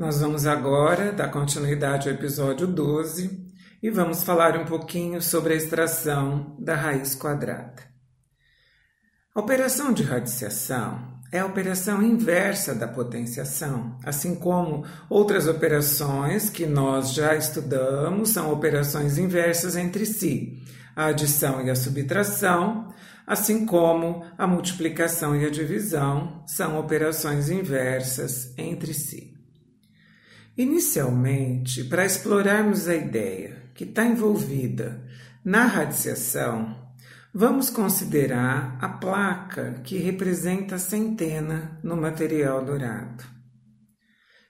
Nós vamos agora dar continuidade ao episódio 12 e vamos falar um pouquinho sobre a extração da raiz quadrada. A operação de radiciação é a operação inversa da potenciação, assim como outras operações que nós já estudamos são operações inversas entre si, a adição e a subtração, assim como a multiplicação e a divisão são operações inversas entre si. Inicialmente, para explorarmos a ideia que está envolvida na radiciação, vamos considerar a placa que representa a centena no material dourado.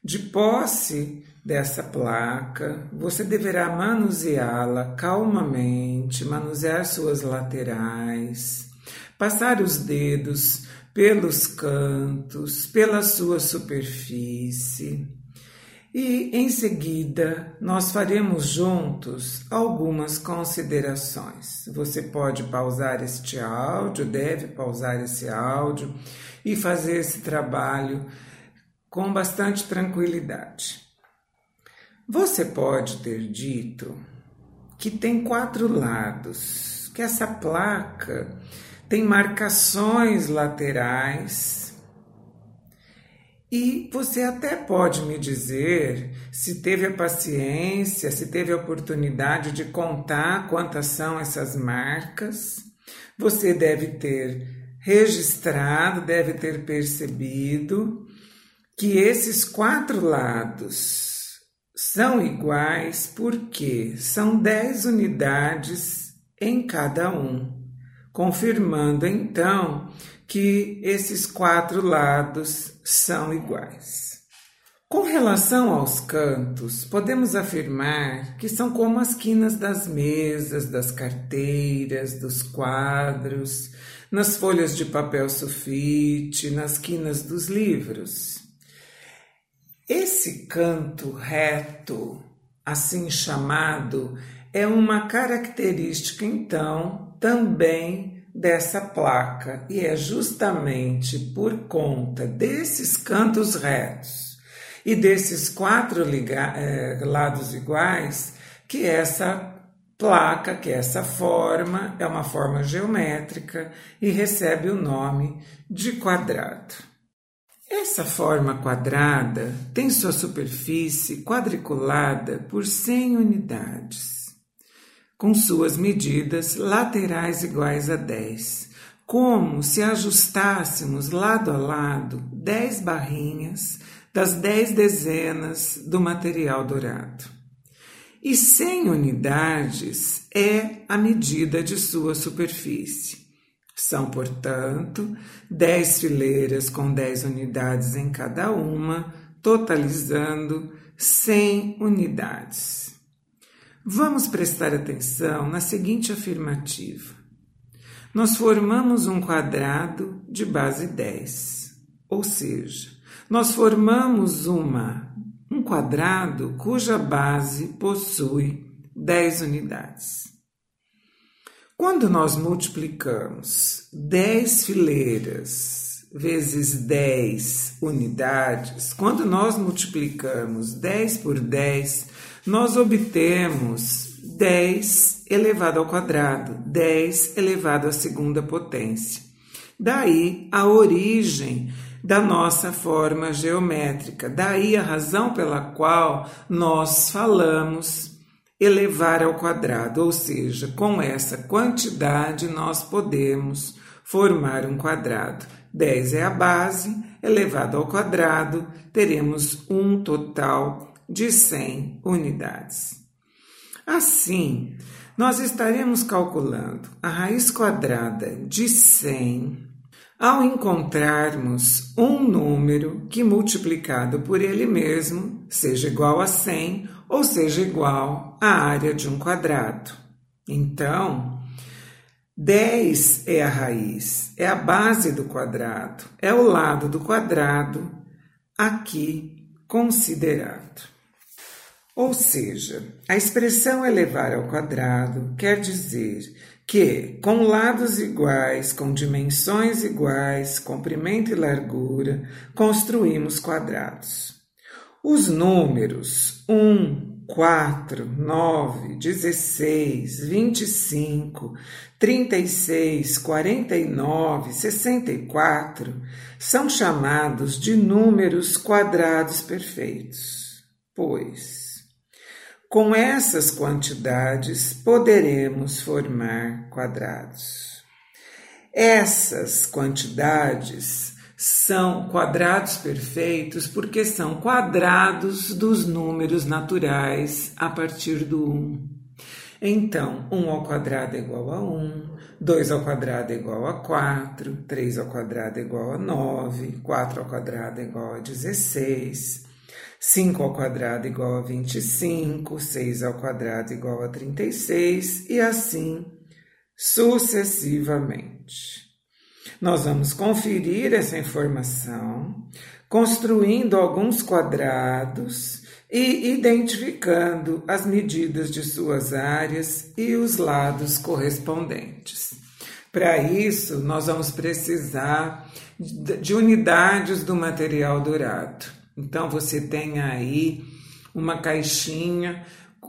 De posse dessa placa, você deverá manuseá-la calmamente, manusear suas laterais, passar os dedos pelos cantos, pela sua superfície e em seguida nós faremos juntos algumas considerações. Você pode pausar este áudio, deve pausar esse áudio e fazer esse trabalho com bastante tranquilidade. Você pode ter dito que tem quatro lados, que essa placa tem marcações laterais e você até pode me dizer se teve a paciência, se teve a oportunidade de contar quantas são essas marcas. Você deve ter registrado, deve ter percebido que esses quatro lados são iguais porque são dez unidades em cada um, confirmando então que esses quatro lados são iguais. Com relação aos cantos, podemos afirmar que são como as quinas das mesas, das carteiras, dos quadros, nas folhas de papel sulfite, nas quinas dos livros. Esse canto reto, assim chamado, é uma característica, então, também dessa placa, e é justamente por conta desses cantos retos e desses quatro é, lados iguais que essa placa, que essa forma é uma forma geométrica e recebe o nome de quadrado. Essa forma quadrada tem sua superfície quadriculada por 100 unidades com suas medidas laterais iguais a 10, como se ajustássemos lado a lado 10 barrinhas das 10 dezenas do material dourado. E 100 unidades é a medida de sua superfície. São, portanto, 10 fileiras com 10 unidades em cada uma, totalizando 100 unidades. Vamos prestar atenção na seguinte afirmativa. Nós formamos um quadrado de base 10, ou seja, nós formamos uma, um quadrado cuja base possui 10 unidades. Quando nós multiplicamos 10 fileiras vezes 10 unidades, quando nós multiplicamos 10 por 10, nós obtemos 10 elevado ao quadrado, 10 elevado à segunda potência. Daí a origem da nossa forma geométrica, daí a razão pela qual nós falamos elevar ao quadrado, ou seja, com essa quantidade nós podemos formar um quadrado. 10 é a base, elevado ao quadrado, teremos um total de 100 unidades. Assim, nós estaremos calculando a raiz quadrada de 100 ao encontrarmos um número que multiplicado por ele mesmo seja igual a 100 ou seja igual à área de um quadrado. Então, 10 é a raiz, é a base do quadrado, é o lado do quadrado aqui considerado. Ou seja, a expressão elevar ao quadrado quer dizer que, com lados iguais, com dimensões iguais, comprimento e largura, construímos quadrados. Os números 1, 4, 9, 16, 25, 36, 49, 64 são chamados de números quadrados perfeitos, pois com essas quantidades poderemos formar quadrados. Essas quantidades são quadrados perfeitos porque são quadrados dos números naturais a partir do 1. Então, 1 ao quadrado é igual a 1, 2 ao quadrado é igual a 4, 3 ao quadrado é igual a 9, 4 ao quadrado é igual a 16, 5 ao quadrado igual a 25, 6 ao quadrado igual a 36 e assim sucessivamente. Nós vamos conferir essa informação construindo alguns quadrados e identificando as medidas de suas áreas e os lados correspondentes. Para isso, nós vamos precisar de unidades do material dourado. Então, você tem aí uma caixinha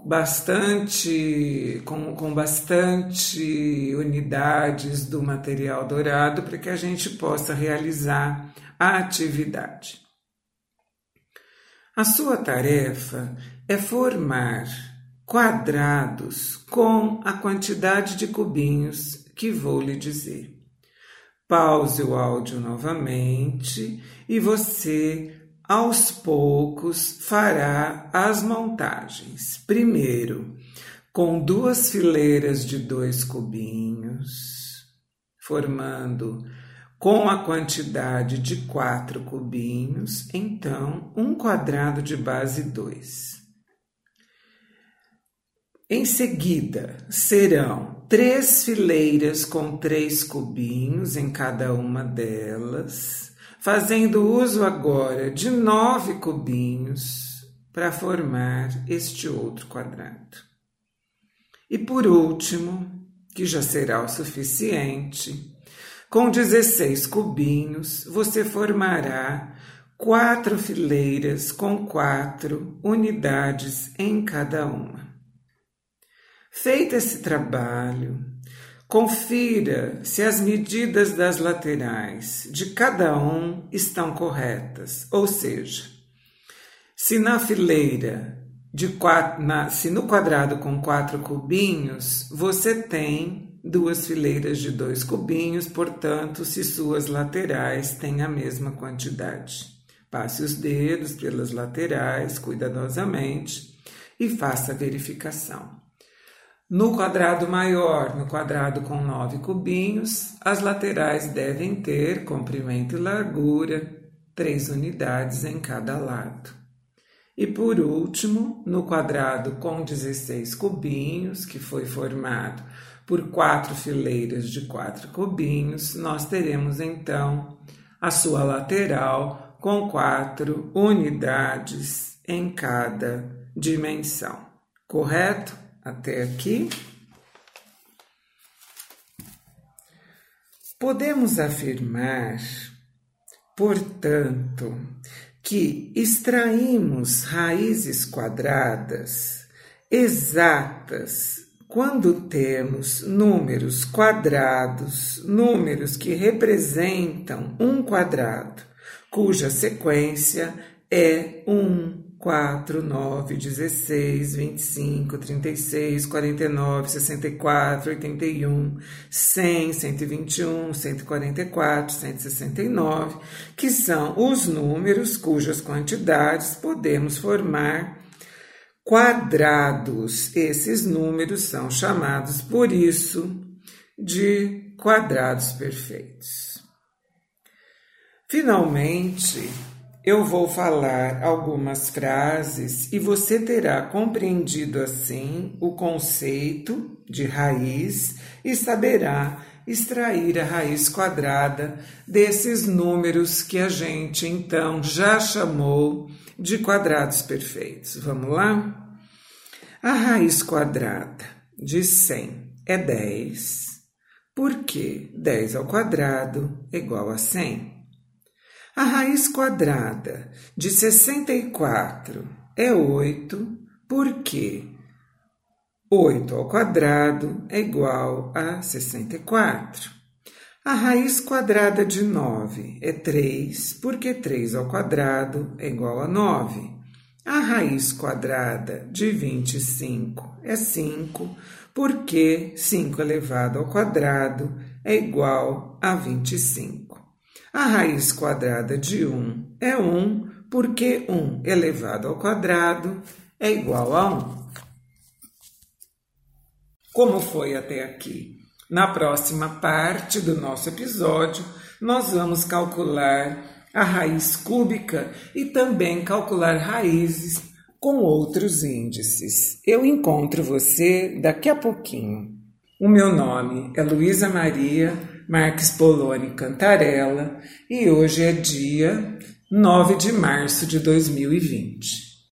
bastante com, com bastante unidades do material dourado para que a gente possa realizar a atividade. A sua tarefa é formar quadrados com a quantidade de cubinhos que vou lhe dizer. Pause o áudio novamente e você aos poucos fará as montagens. Primeiro, com duas fileiras de dois cubinhos, formando com a quantidade de quatro cubinhos, então um quadrado de base 2. Em seguida, serão três fileiras com três cubinhos em cada uma delas fazendo uso agora de nove cubinhos para formar este outro quadrado. E por último, que já será o suficiente, com 16 cubinhos você formará quatro fileiras com quatro unidades em cada uma. Feito esse trabalho, Confira se as medidas das laterais de cada um estão corretas, ou seja, se na fileira de quatro, na, se no quadrado com quatro cubinhos você tem duas fileiras de dois cubinhos, portanto, se suas laterais têm a mesma quantidade. Passe os dedos pelas laterais cuidadosamente e faça a verificação. No quadrado maior, no quadrado com nove cubinhos, as laterais devem ter comprimento e largura, três unidades em cada lado. E por último, no quadrado com 16 cubinhos, que foi formado por quatro fileiras de quatro cubinhos, nós teremos então a sua lateral com quatro unidades em cada dimensão. Correto? Até aqui. Podemos afirmar, portanto, que extraímos raízes quadradas exatas quando temos números quadrados, números que representam um quadrado, cuja sequência é 1, 4, 9, 16, 25, 36, 49, 64, 81, 100, 121, 144, 169, que são os números cujas quantidades podemos formar quadrados. Esses números são chamados, por isso, de quadrados perfeitos. Finalmente, eu vou falar algumas frases e você terá compreendido assim o conceito de raiz e saberá extrair a raiz quadrada desses números que a gente então já chamou de quadrados perfeitos. Vamos lá? A raiz quadrada de 100 é 10, porque 10 ao quadrado é igual a 100. A raiz quadrada de 64 é 8, porque 8 ao quadrado é igual a 64. A raiz quadrada de 9 é 3, porque 3 ao quadrado é igual a 9. A raiz quadrada de 25 é 5, porque 5 elevado ao quadrado é igual a 25. A raiz quadrada de 1 é 1, porque 1 elevado ao quadrado é igual a 1. Como foi até aqui? Na próxima parte do nosso episódio, nós vamos calcular a raiz cúbica e também calcular raízes com outros índices. Eu encontro você daqui a pouquinho. O meu nome é Luísa Maria Marques Poloni Cantarella e hoje é dia 9 de março de 2020.